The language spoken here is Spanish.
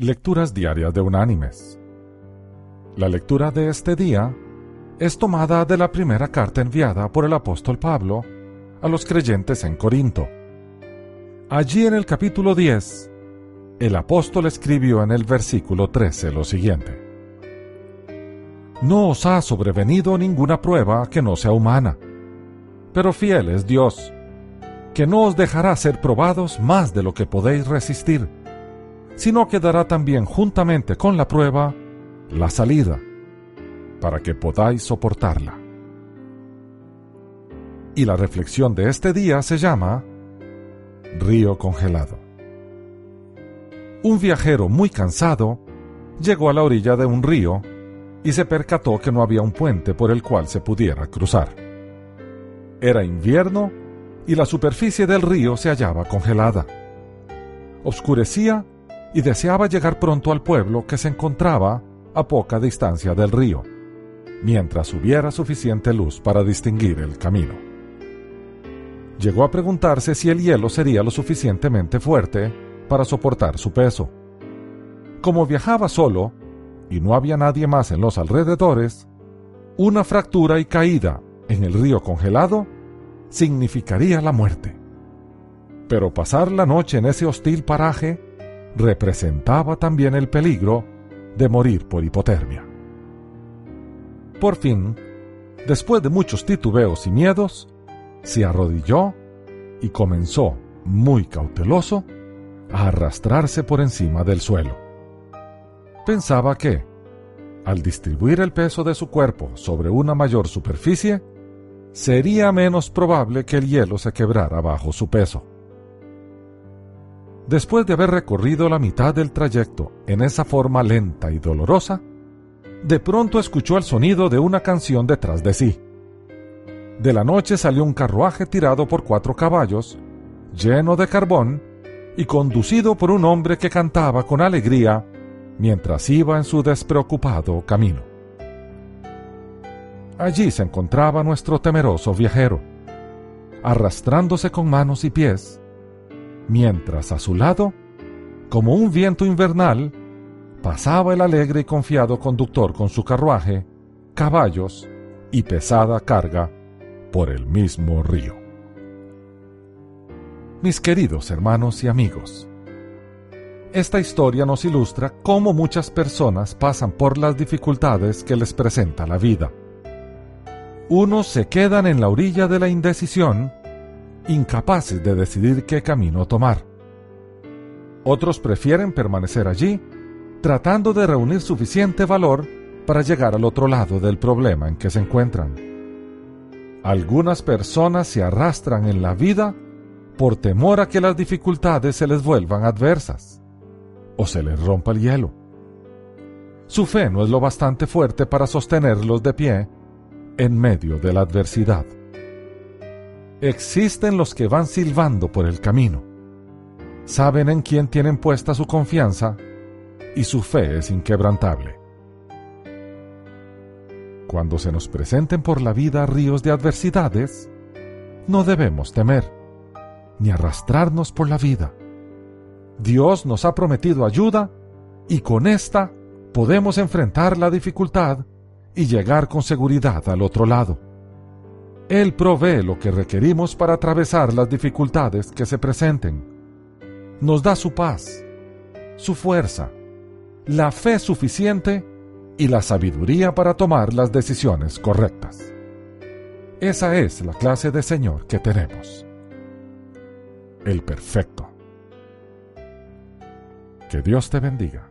Lecturas Diarias de Unánimes. La lectura de este día es tomada de la primera carta enviada por el apóstol Pablo a los creyentes en Corinto. Allí en el capítulo 10, el apóstol escribió en el versículo 13 lo siguiente. No os ha sobrevenido ninguna prueba que no sea humana, pero fiel es Dios, que no os dejará ser probados más de lo que podéis resistir sino que dará también juntamente con la prueba la salida, para que podáis soportarla. Y la reflexión de este día se llama Río congelado. Un viajero muy cansado llegó a la orilla de un río y se percató que no había un puente por el cual se pudiera cruzar. Era invierno y la superficie del río se hallaba congelada. Oscurecía y deseaba llegar pronto al pueblo que se encontraba a poca distancia del río, mientras hubiera suficiente luz para distinguir el camino. Llegó a preguntarse si el hielo sería lo suficientemente fuerte para soportar su peso. Como viajaba solo y no había nadie más en los alrededores, una fractura y caída en el río congelado significaría la muerte. Pero pasar la noche en ese hostil paraje representaba también el peligro de morir por hipotermia. Por fin, después de muchos titubeos y miedos, se arrodilló y comenzó, muy cauteloso, a arrastrarse por encima del suelo. Pensaba que, al distribuir el peso de su cuerpo sobre una mayor superficie, sería menos probable que el hielo se quebrara bajo su peso. Después de haber recorrido la mitad del trayecto en esa forma lenta y dolorosa, de pronto escuchó el sonido de una canción detrás de sí. De la noche salió un carruaje tirado por cuatro caballos, lleno de carbón y conducido por un hombre que cantaba con alegría mientras iba en su despreocupado camino. Allí se encontraba nuestro temeroso viajero, arrastrándose con manos y pies, mientras a su lado, como un viento invernal, pasaba el alegre y confiado conductor con su carruaje, caballos y pesada carga por el mismo río. Mis queridos hermanos y amigos, esta historia nos ilustra cómo muchas personas pasan por las dificultades que les presenta la vida. Unos se quedan en la orilla de la indecisión incapaces de decidir qué camino tomar. Otros prefieren permanecer allí, tratando de reunir suficiente valor para llegar al otro lado del problema en que se encuentran. Algunas personas se arrastran en la vida por temor a que las dificultades se les vuelvan adversas o se les rompa el hielo. Su fe no es lo bastante fuerte para sostenerlos de pie en medio de la adversidad. Existen los que van silbando por el camino. Saben en quién tienen puesta su confianza y su fe es inquebrantable. Cuando se nos presenten por la vida ríos de adversidades, no debemos temer, ni arrastrarnos por la vida. Dios nos ha prometido ayuda y con esta podemos enfrentar la dificultad y llegar con seguridad al otro lado. Él provee lo que requerimos para atravesar las dificultades que se presenten. Nos da su paz, su fuerza, la fe suficiente y la sabiduría para tomar las decisiones correctas. Esa es la clase de Señor que tenemos. El perfecto. Que Dios te bendiga.